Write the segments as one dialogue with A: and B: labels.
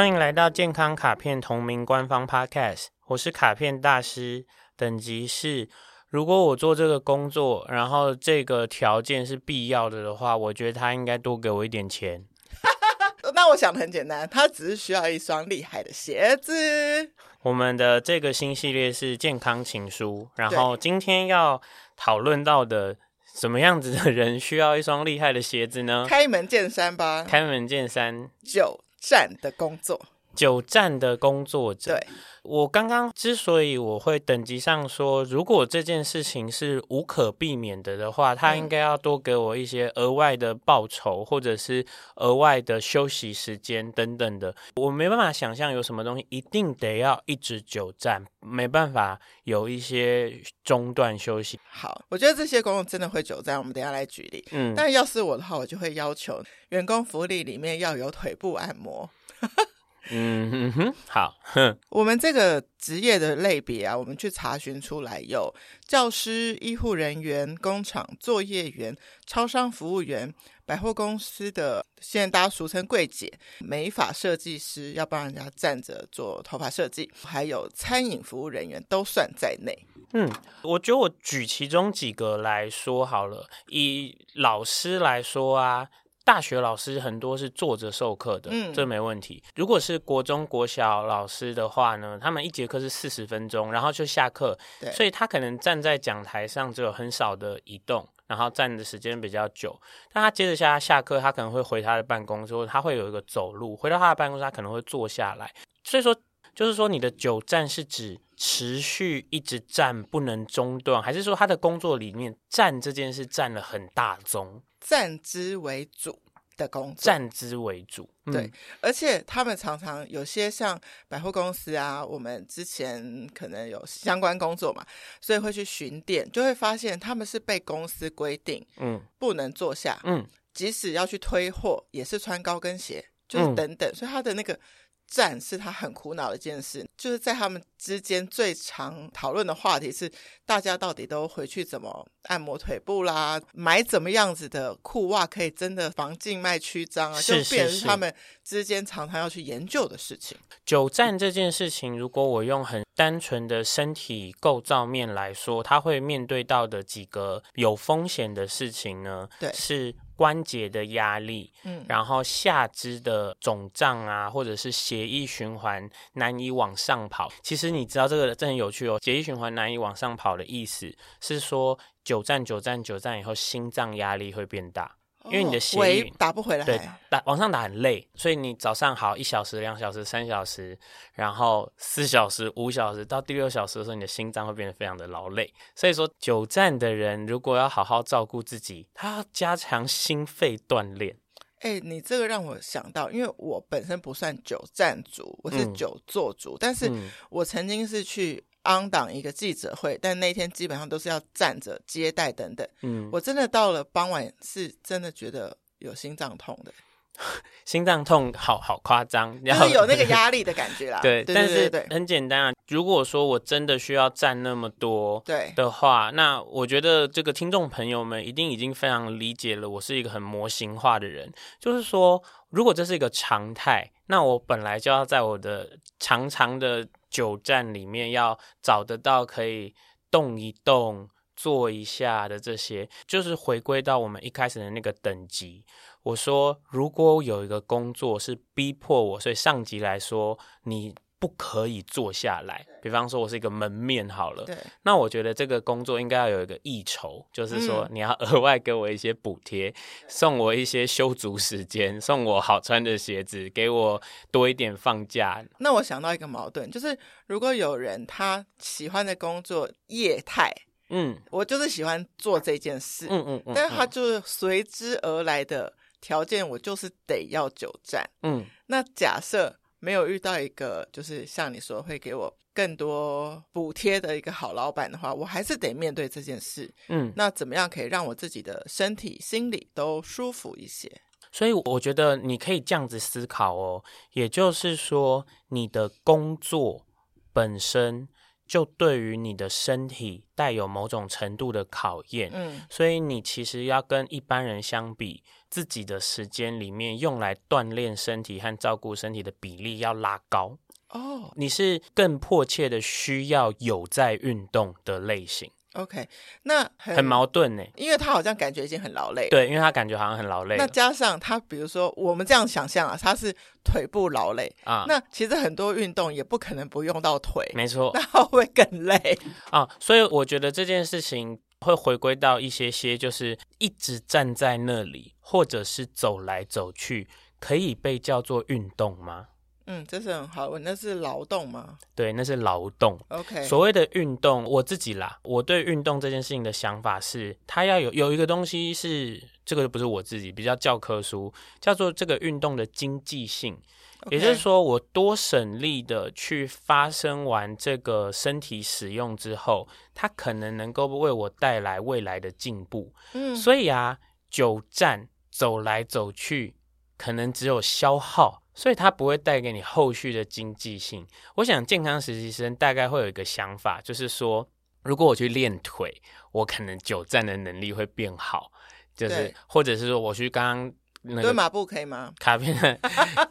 A: 欢迎来到健康卡片同名官方 Podcast，我是卡片大师，等级是，如果我做这个工作，然后这个条件是必要的的话，我觉得他应该多给我一点钱。
B: 那我想的很简单，他只是需要一双厉害的鞋子。
A: 我们的这个新系列是健康情书，然后今天要讨论到的。什么样子的人需要一双厉害的鞋子呢？
B: 开门见山吧。
A: 开门见山，
B: 久站的工作。
A: 久站的工作者，
B: 对，
A: 我刚刚之所以我会等级上说，如果这件事情是无可避免的的话，他应该要多给我一些额外的报酬，或者是额外的休息时间等等的。我没办法想象有什么东西一定得要一直久站，没办法有一些中断休息。
B: 好，我觉得这些工作真的会久站，我们等一下来举例。嗯，但要是我的话，我就会要求员工福利里面要有腿部按摩。
A: 嗯哼哼，好。哼，
B: 我们这个职业的类别啊，我们去查询出来有教师、医护人员、工厂作业员、超商服务员、百货公司的，现在大家俗称柜姐、美发设计师，要帮人家站着做头发设计，还有餐饮服务人员都算在内。
A: 嗯，我觉得我举其中几个来说好了，以老师来说啊。大学老师很多是坐着授课的，嗯，这没问题。如果是国中国小老师的话呢，他们一节课是四十分钟，然后就下课，对，所以他可能站在讲台上只有很少的移动，然后站的时间比较久。但他接着下下课，他可能会回他的办公室，他会有一个走路回到他的办公室，他可能会坐下来。所以说，就是说你的久站是指持续一直站不能中断，还是说他的工作里面站这件事占了很大宗？
B: 站之为主的工作，
A: 站姿为主，
B: 嗯、对，而且他们常常有些像百货公司啊，我们之前可能有相关工作嘛，所以会去巡店，就会发现他们是被公司规定，嗯，不能坐下，嗯，即使要去推货，也是穿高跟鞋，就是等等，嗯、所以他的那个。站是他很苦恼的一件事，就是在他们之间最常讨论的话题是，大家到底都回去怎么按摩腿部啦，买怎么样子的裤袜可以真的防静脉曲张啊，就变成他们之间常常要去研究的事情。
A: 久站这件事情，如果我用很单纯的身体构造面来说，他会面对到的几个有风险的事情呢？对，是。关节的压力，嗯，然后下肢的肿胀啊，或者是血液循环难以往上跑。其实你知道这个真很有趣哦，血液循环难以往上跑的意思是说，久站久站久站以后，心脏压力会变大。因为你的血液
B: 打不回来，
A: 对，打往上打很累，所以你早上好一小时、两小时、三小时，然后四小时、五小时，到第六小时的时候，你的心脏会变得非常的劳累。所以说，久站的人如果要好好照顾自己，他要加强心肺锻炼。
B: 哎，你这个让我想到，因为我本身不算久站族，我是久坐族，嗯、但是我曾经是去。On 档一个记者会，但那天基本上都是要站着接待等等。嗯，我真的到了傍晚是真的觉得有心脏痛的，
A: 心脏痛好好夸张，
B: 然后有那个 压力的感觉啦。
A: 对，但是很简单啊。如果说我真的需要站那么多对的话，那我觉得这个听众朋友们一定已经非常理解了。我是一个很模型化的人，就是说，如果这是一个常态，那我本来就要在我的长长的。久站里面要找得到可以动一动、坐一下的这些，就是回归到我们一开始的那个等级。我说，如果有一个工作是逼迫我，所以上级来说，你。不可以坐下来。比方说，我是一个门面好了，对，那我觉得这个工作应该要有一个益酬，就是说你要额外给我一些补贴，送我一些休足时间，送我好穿的鞋子，给我多一点放假。
B: 那我想到一个矛盾，就是如果有人他喜欢的工作业态，嗯，我就是喜欢做这件事，嗯嗯嗯，但是他就是随之而来的条件，我就是得要久站，嗯，那假设。没有遇到一个就是像你说会给我更多补贴的一个好老板的话，我还是得面对这件事。嗯，那怎么样可以让我自己的身体、心理都舒服一些？
A: 所以我觉得你可以这样子思考哦，也就是说，你的工作本身就对于你的身体带有某种程度的考验。嗯，所以你其实要跟一般人相比，自己的时间里面用来锻炼身体和照顾身体的比例要拉高。哦，你是更迫切的需要有在运动的类型。
B: OK，那
A: 很，很矛盾呢，
B: 因为他好像感觉已经很劳累。
A: 对，因为他感觉好像很劳累。
B: 那加上他，比如说我们这样想象啊，他是腿部劳累啊。那其实很多运动也不可能不用到腿，
A: 没错。
B: 那会更累
A: 啊？所以我觉得这件事情会回归到一些些，就是一直站在那里，或者是走来走去，可以被叫做运动吗？
B: 嗯，这是很好问。那是劳动吗？
A: 对，那是劳动。
B: OK，
A: 所谓的运动，我自己啦，我对运动这件事情的想法是，它要有有一个东西是这个不是我自己比较教科书，叫做这个运动的经济性。也就是说，我多省力的去发生完这个身体使用之后，它可能能够为我带来未来的进步。嗯，所以啊，久站走来走去，可能只有消耗。所以它不会带给你后续的经济性。我想健康实习生大概会有一个想法，就是说，如果我去练腿，我可能久站的能力会变好，就是或者是说我去刚刚那个
B: 蹲马步可以吗？
A: 卡片，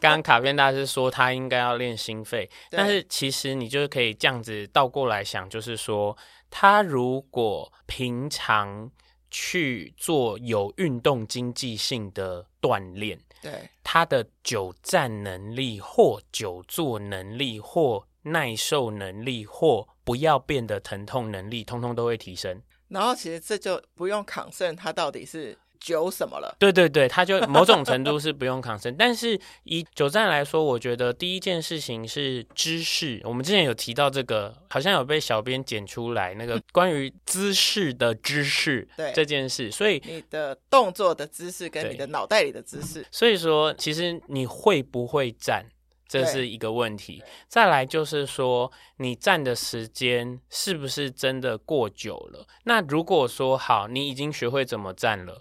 A: 刚刚卡片大师说他应该要练心肺，但是其实你就是可以这样子倒过来想，就是说他如果平常去做有运动经济性的锻炼。
B: 对
A: 他的久站能力或久坐能力或耐受能力或不要变得疼痛能力，通通都会提升。
B: 然后其实这就不用抗胜，他到底是。久什么了？
A: 对对对，他就某种程度是不用抗生，但是以久站来说，我觉得第一件事情是知识。我们之前有提到这个，好像有被小编剪出来那个 关于姿势的知识，对这件事。所以
B: 你的动作的姿势跟你的脑袋里的姿势，
A: 所以说其实你会不会站，这是一个问题。再来就是说，你站的时间是不是真的过久了？那如果说好，你已经学会怎么站了。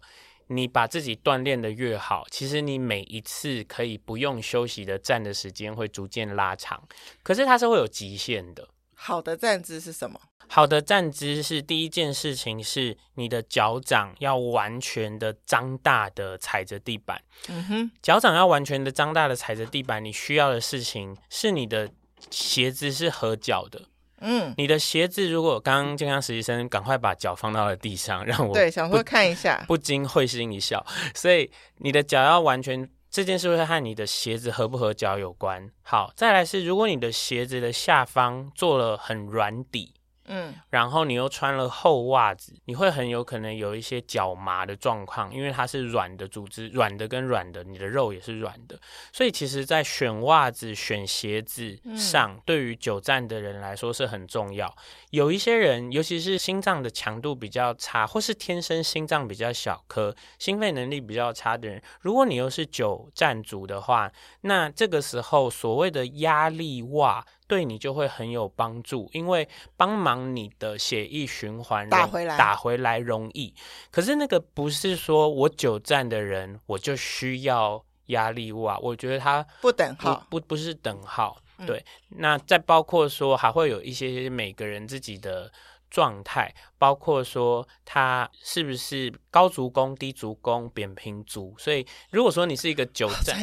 A: 你把自己锻炼的越好，其实你每一次可以不用休息的站的时间会逐渐拉长，可是它是会有极限的。
B: 好的站姿是什么？
A: 好的站姿是第一件事情是你的脚掌要完全的张大的踩着地板。嗯哼，脚掌要完全的张大的踩着地板，你需要的事情是你的鞋子是合脚的。嗯，你的鞋子如果刚刚健康实习生赶快把脚放到了地上，让我
B: 对想说看一下，
A: 不禁会心一笑。所以你的脚要完全，这件事会和你的鞋子合不合脚有关。好，再来是如果你的鞋子的下方做了很软底。嗯，然后你又穿了厚袜子，你会很有可能有一些脚麻的状况，因为它是软的组织，软的跟软的，你的肉也是软的，所以其实，在选袜子、选鞋子上，嗯、对于久站的人来说是很重要。有一些人，尤其是心脏的强度比较差，或是天生心脏比较小颗、心肺能力比较差的人，如果你又是久站族的话，那这个时候所谓的压力袜。对你就会很有帮助，因为帮忙你的血液循环
B: 打回来，
A: 打回来容易。可是那个不是说我久站的人我就需要压力袜，我觉得它
B: 不等号，
A: 不不，是等号。嗯、对，那再包括说还会有一些每个人自己的。状态包括说他是不是高足弓、低足弓、扁平足，所以如果说你是一个久站，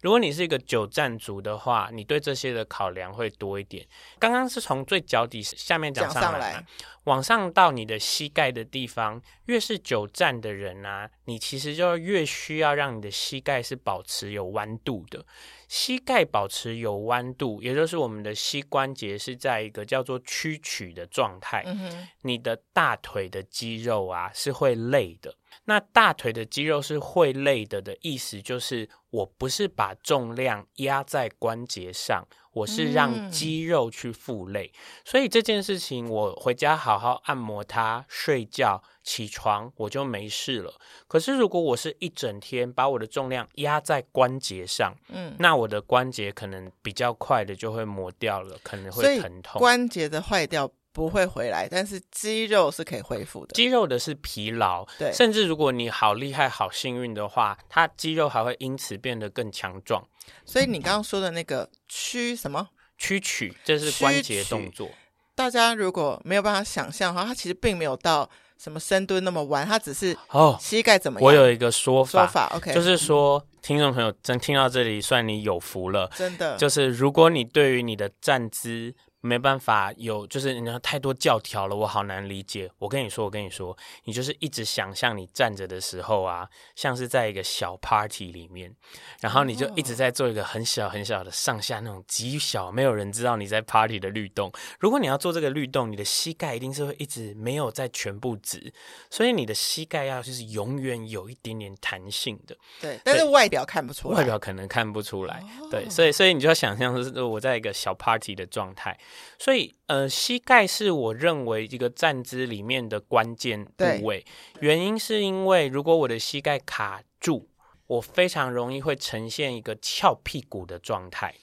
A: 如果你是一个久站族的话，你对这些的考量会多一点。刚刚是从最脚底下面讲上来，往上到你的膝盖的地方，越是久站的人啊，你其实就越需要让你的膝盖是保持有弯度的。膝盖保持有弯度，也就是我们的膝关节是在一个叫做屈曲的状态。嗯，你的大腿的肌肉啊是会累的。那大腿的肌肉是会累的的意思，就是我不是把重量压在关节上，我是让肌肉去负累。嗯。所以这件事情，我回家好好按摩它，睡觉。起床我就没事了。可是如果我是一整天把我的重量压在关节上，嗯，那我的关节可能比较快的就会磨掉了，可能会疼痛。
B: 关节的坏掉不会回来，但是肌肉是可以恢复的。
A: 肌肉的是疲劳，对，甚至如果你好厉害、好幸运的话，它肌肉还会因此变得更强壮。
B: 所以你刚刚说的那个屈什么？
A: 屈曲，这是关节动作。
B: 大家如果没有办法想象的话，它其实并没有到什么深蹲那么弯，它只是哦，膝盖怎么样？
A: 我有一个说法，
B: 说法 OK，
A: 就是说，听众朋友真听到这里，算你有福了，
B: 真的，
A: 就是如果你对于你的站姿。没办法有，就是你要太多教条了，我好难理解。我跟你说，我跟你说，你就是一直想象你站着的时候啊，像是在一个小 party 里面，然后你就一直在做一个很小很小的上下那种极小，没有人知道你在 party 的律动。如果你要做这个律动，你的膝盖一定是会一直没有在全部直，所以你的膝盖要就是永远有一点点弹性的。
B: 对，但是外表看不出来，
A: 外表可能看不出来。对，所以所以你就要想象是我在一个小 party 的状态。所以，呃，膝盖是我认为一个站姿里面的关键部位。原因是因为，如果我的膝盖卡住，我非常容易会呈现一个翘屁股的状态。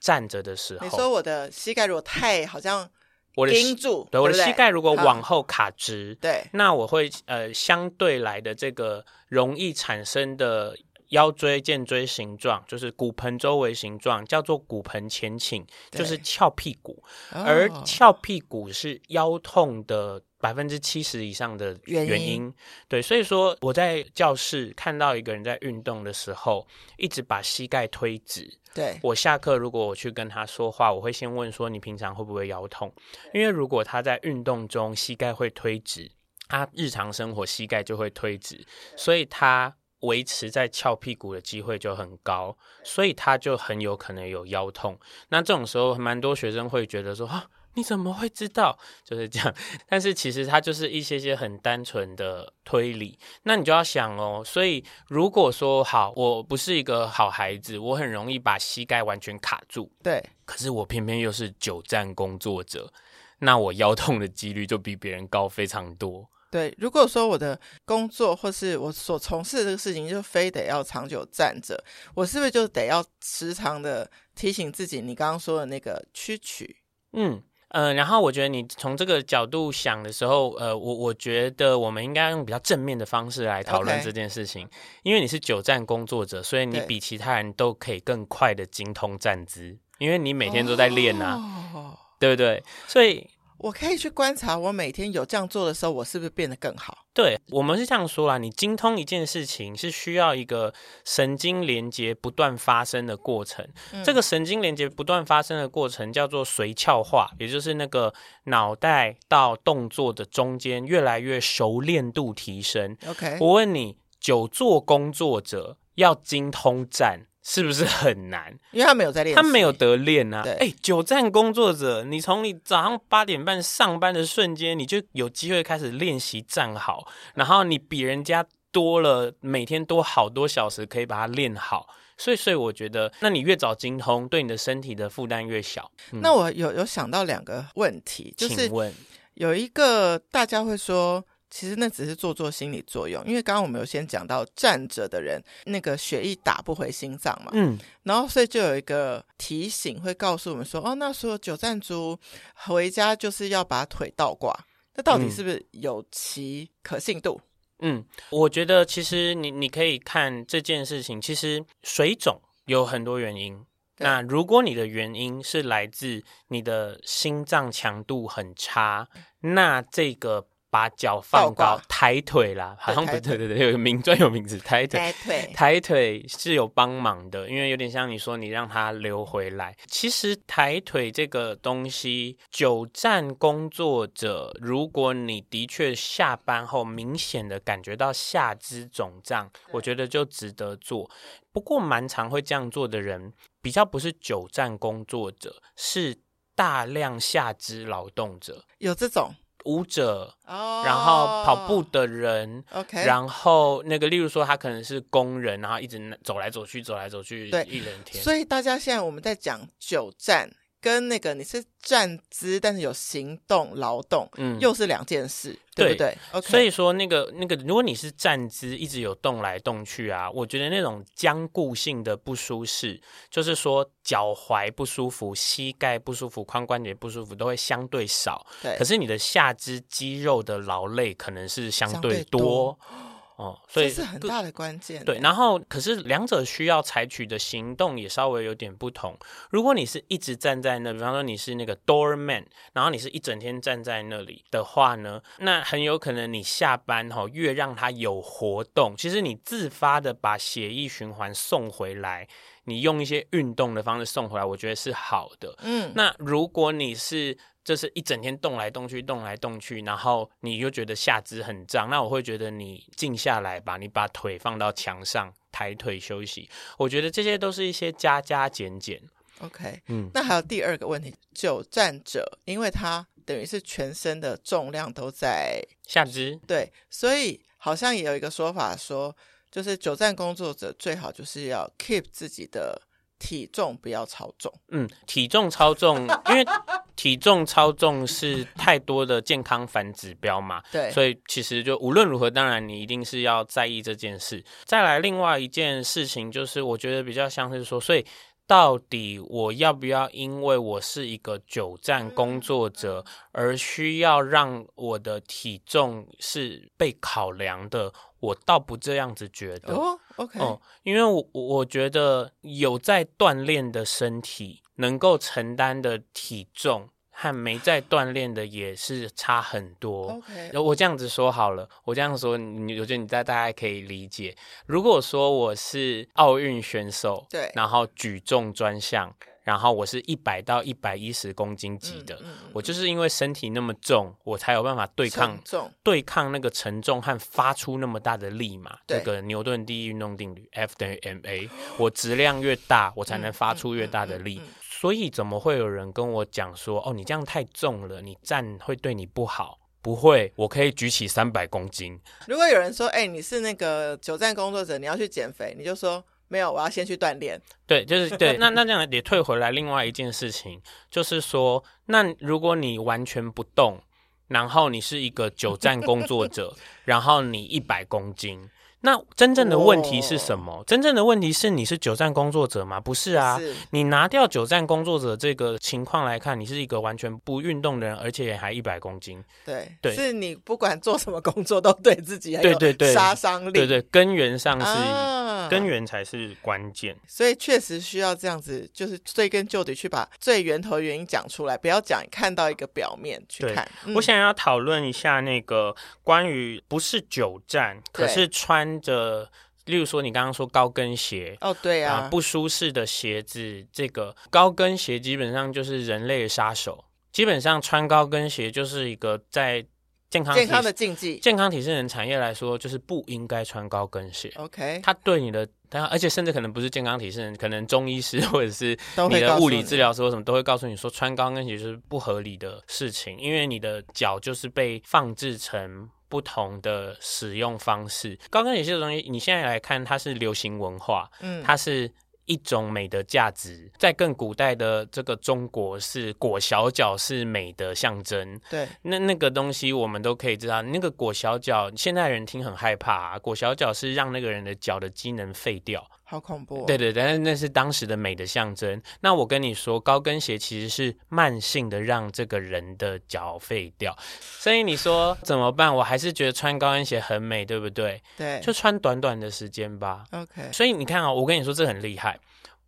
A: 站着的时候，
B: 你说我的膝盖如果太好像我的盯住，
A: 对，我的膝盖如果往后卡直，
B: 对，
A: 那我会呃相对来的这个容易产生的。腰椎荐椎形状就是骨盆周围形状，叫做骨盆前倾，就是翘屁股。而翘屁股是腰痛的百分之七十以上的原因。原因对，所以说我在教室看到一个人在运动的时候，一直把膝盖推直。
B: 对，
A: 我下课如果我去跟他说话，我会先问说，你平常会不会腰痛？因为如果他在运动中膝盖会推直，他日常生活膝盖就会推直，所以他。维持在翘屁股的机会就很高，所以他就很有可能有腰痛。那这种时候，蛮多学生会觉得说：“啊，你怎么会知道？” 就是这样。但是其实他就是一些些很单纯的推理。那你就要想哦，所以如果说好，我不是一个好孩子，我很容易把膝盖完全卡住。
B: 对。
A: 可是我偏偏又是久站工作者，那我腰痛的几率就比别人高非常多。
B: 对，如果说我的工作或是我所从事的这个事情，就非得要长久站着，我是不是就得要时常的提醒自己？你刚刚说的那个屈曲，
A: 嗯嗯、呃，然后我觉得你从这个角度想的时候，呃，我我觉得我们应该用比较正面的方式来讨论这件事情.因为你是久站工作者，所以你比其他人都可以更快的精通站姿，因为你每天都在练啊，哦、对不对？所以。
B: 我可以去观察，我每天有这样做的时候，我是不是变得更好？
A: 对，我们是这样说啦，你精通一件事情是需要一个神经连接不断发生的过程。嗯、这个神经连接不断发生的过程叫做髓鞘化，也就是那个脑袋到动作的中间越来越熟练度提升。
B: OK，
A: 我问你，久坐工作者要精通站，是不是很难？
B: 因为他没有在练，
A: 他没有得练啊。
B: 对，
A: 哎，久站工作者，你从你早上八点半上班的瞬间，你就有机会开始练习站好，然后你比人家多了每天多好多小时可以把它练好。所以，所以我觉得，那你越早精通，对你的身体的负担越小。
B: 嗯、那我有有想到两个问题，就是有一个大家会说。其实那只是做做心理作用，因为刚刚我们有先讲到站着的人，那个血液打不回心脏嘛，嗯，然后所以就有一个提醒会告诉我们说，哦，那所有久站族回家就是要把腿倒挂，那到底是不是有其可信度？
A: 嗯，我觉得其实你你可以看这件事情，其实水肿有很多原因，那如果你的原因是来自你的心脏强度很差，那这个。把脚放高，抬腿啦，好像不对，对对对，有个名专有名词，抬腿，抬腿，抬腿是有帮忙的，因为有点像你说，你让它流回来。其实抬腿这个东西，久站工作者，如果你的确下班后明显的感觉到下肢肿胀，我觉得就值得做。不过蛮常会这样做的人，比较不是久站工作者，是大量下肢劳动者，
B: 有这种。
A: 舞者，oh, 然后跑步的人
B: ，OK，
A: 然后那个，例如说他可能是工人，然后一直走来走去，走来走去，
B: 对，
A: 一整天。
B: 所以大家现在我们在讲久站。跟那个你是站姿，但是有行动劳动，嗯，又是两件事，对，对不对？Okay.
A: 所以说那个那个，如果你是站姿，一直有动来动去啊，我觉得那种僵固性的不舒适，就是说脚踝不舒服、膝盖不舒服、髋关节不舒服，都会相对少。对，可是你的下肢肌肉的劳累可能是相对多。相对多哦，所以
B: 这是很大的关键。
A: 对，然后可是两者需要采取的行动也稍微有点不同。如果你是一直站在那，比方说你是那个 doorman，然后你是一整天站在那里的话呢，那很有可能你下班哈、哦，越让他有活动，其实你自发的把血液循环送回来，你用一些运动的方式送回来，我觉得是好的。嗯，那如果你是就是一整天动来动去，动来动去，然后你又觉得下肢很胀，那我会觉得你静下来吧，你把腿放到墙上，抬腿休息。我觉得这些都是一些加加减减。
B: OK，嗯，那还有第二个问题，久站者，因为他等于是全身的重量都在
A: 下肢，
B: 对，所以好像也有一个说法说，就是久站工作者最好就是要 keep 自己的。体重不要超重，
A: 嗯，体重超重，因为体重超重是太多的健康反指标嘛，
B: 对，
A: 所以其实就无论如何，当然你一定是要在意这件事。再来，另外一件事情就是，我觉得比较像是说，所以到底我要不要因为我是一个久站工作者，而需要让我的体重是被考量的？我倒不这样子觉得
B: 哦，OK，哦，
A: 因为我我觉得有在锻炼的身体能够承担的体重和没在锻炼的也是差很多。
B: OK，
A: 我这样子说好了，我这样说，你我觉得你大大概可以理解。如果说我是奥运选手，
B: 对，
A: 然后举重专项。然后我是一百到一百一十公斤级的，嗯嗯、我就是因为身体那么重，我才有办法对抗
B: 重
A: 对抗那个沉重和发出那么大的力嘛。这个牛顿第一运动定律，F 等于 ma，我质量越大，我才能发出越大的力。所以怎么会有人跟我讲说，哦，你这样太重了，你站会对你不好？不会，我可以举起三百公斤。
B: 如果有人说，哎，你是那个久站工作者，你要去减肥，你就说。没有，我要先去锻炼。
A: 对，就是对。那那这样也退回来，另外一件事情就是说，那如果你完全不动，然后你是一个久站工作者，然后你一百公斤。那真正的问题是什么？Oh. 真正的问题是你是久站工作者吗？不是啊，是你拿掉久站工作者这个情况来看，你是一个完全不运动的人，而且还一百公斤。
B: 对
A: 对，
B: 是你不管做什么工作都对自己对对对杀伤力。
A: 对对，根源上是、啊、根源才是关键，
B: 所以确实需要这样子，就是追根究底去把最源头原因讲出来，不要讲看到一个表面去看。
A: 嗯、我想要讨论一下那个关于不是久站，可是穿。着，例如说你刚刚说高跟鞋
B: 哦，对啊，
A: 呃、不舒适的鞋子，这个高跟鞋基本上就是人类的杀手。基本上穿高跟鞋就是一个在健康
B: 健康的禁忌。
A: 健康体适能产业来说，就是不应该穿高跟鞋。
B: OK，
A: 它对你的，它而且甚至可能不是健康体适能，可能中医师或者是你的物理治疗师或什么都会告诉你说，穿高跟鞋是不合理的事情，因为你的脚就是被放置成。不同的使用方式，高跟鞋这个东西，你现在来看，它是流行文化，嗯，它是一种美的价值。在更古代的这个中国，是裹小脚是美的象征。
B: 对，
A: 那那个东西我们都可以知道，那个裹小脚，现在人听很害怕啊，裹小脚是让那个人的脚的机能废掉。
B: 好恐怖哦！
A: 对对对，但是那是当时的美的象征。那我跟你说，高跟鞋其实是慢性的让这个人的脚废掉。所以你说 怎么办？我还是觉得穿高跟鞋很美，对不对？
B: 对，
A: 就穿短短的时间吧。
B: OK。
A: 所以你看啊，我跟你说这很厉害，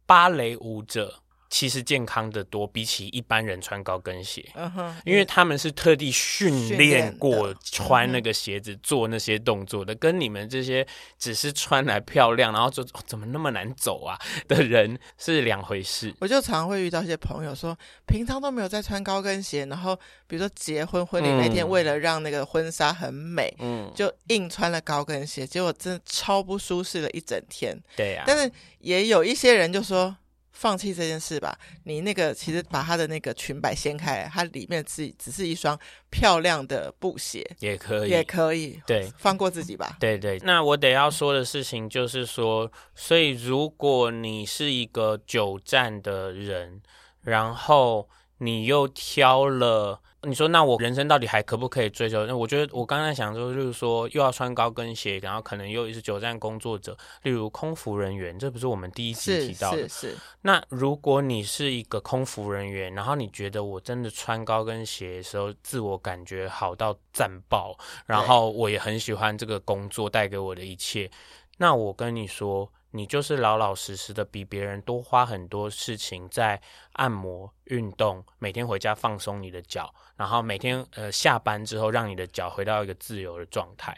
A: 芭蕾舞者。其实健康的多，比起一般人穿高跟鞋嗯哼因为他们是特地训练过穿那个鞋子做那些动作的，跟你们这些只是穿来漂亮，然后就、哦、怎么那么难走啊的人是两回事。
B: 我就常会遇到一些朋友说，平常都没有在穿高跟鞋，然后比如说结婚婚礼那天，为了让那个婚纱很美，嗯，就硬穿了高跟鞋，结果真的超不舒适了一整天。
A: 对呀、啊，
B: 但是也有一些人就说。放弃这件事吧，你那个其实把他的那个裙摆掀开，它里面只只是一双漂亮的布鞋，
A: 也可以，
B: 也可以，
A: 对，
B: 放过自己吧。
A: 对对，那我得要说的事情就是说，所以如果你是一个久站的人，然后你又挑了你说，那我人生到底还可不可以追求？那我觉得我刚才想说，就是说又要穿高跟鞋，然后可能又是久站工作者，例如空服人员，这不是我们第一集提到的。
B: 是是是。
A: 那如果你是一个空服人员，然后你觉得我真的穿高跟鞋的时候，自我感觉好到赞爆，然后我也很喜欢这个工作带给我的一切，那我跟你说。你就是老老实实的，比别人多花很多事情在按摩、运动，每天回家放松你的脚，然后每天呃下班之后让你的脚回到一个自由的状态。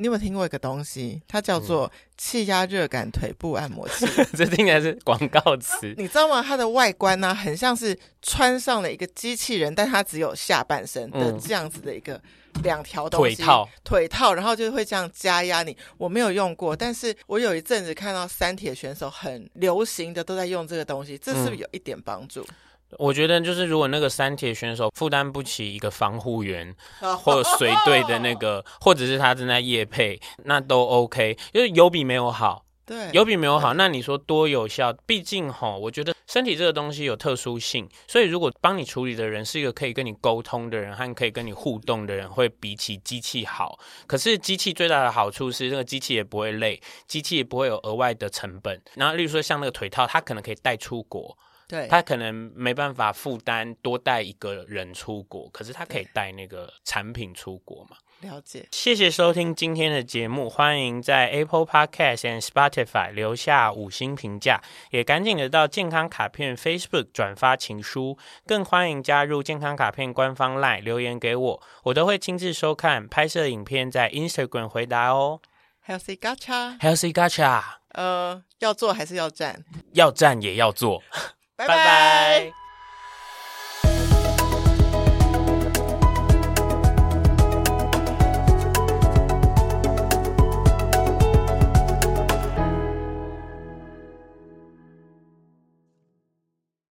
B: 你有没有听过一个东西？它叫做气压热感腿部按摩器。
A: 嗯、这听起来是广告词。
B: 你知道吗？它的外观呢、啊，很像是穿上了一个机器人，但它只有下半身的这样子的一个两条东西。
A: 腿套，
B: 腿套，然后就会这样加压你。我没有用过，但是我有一阵子看到三铁选手很流行的都在用这个东西，这是不是有一点帮助？嗯
A: 我觉得就是，如果那个三铁选手负担不起一个防护员，或者随队的那个，或者是他正在夜配，那都 OK，就是有比没有好。
B: 对，
A: 有比没有好。那你说多有效？毕竟哈，我觉得身体这个东西有特殊性，所以如果帮你处理的人是一个可以跟你沟通的人，和可以跟你互动的人，会比起机器好。可是机器最大的好处是，那个机器也不会累，机器也不会有额外的成本。然后，例如说像那个腿套，它可能可以带出国。
B: 对，
A: 他可能没办法负担多带一个人出国，可是他可以带那个产品出国嘛？
B: 了解。
A: 谢谢收听今天的节目，欢迎在 Apple Podcast and Spotify 留下五星评价，也赶紧的到健康卡片 Facebook 转发情书，更欢迎加入健康卡片官方 LINE 留言给我，我都会亲自收看拍摄影片，在 Instagram 回答哦。
B: Healthy Gacha，Healthy
A: Gacha，
B: 呃，要做还是要站？
A: 要站也要做。
B: 拜拜。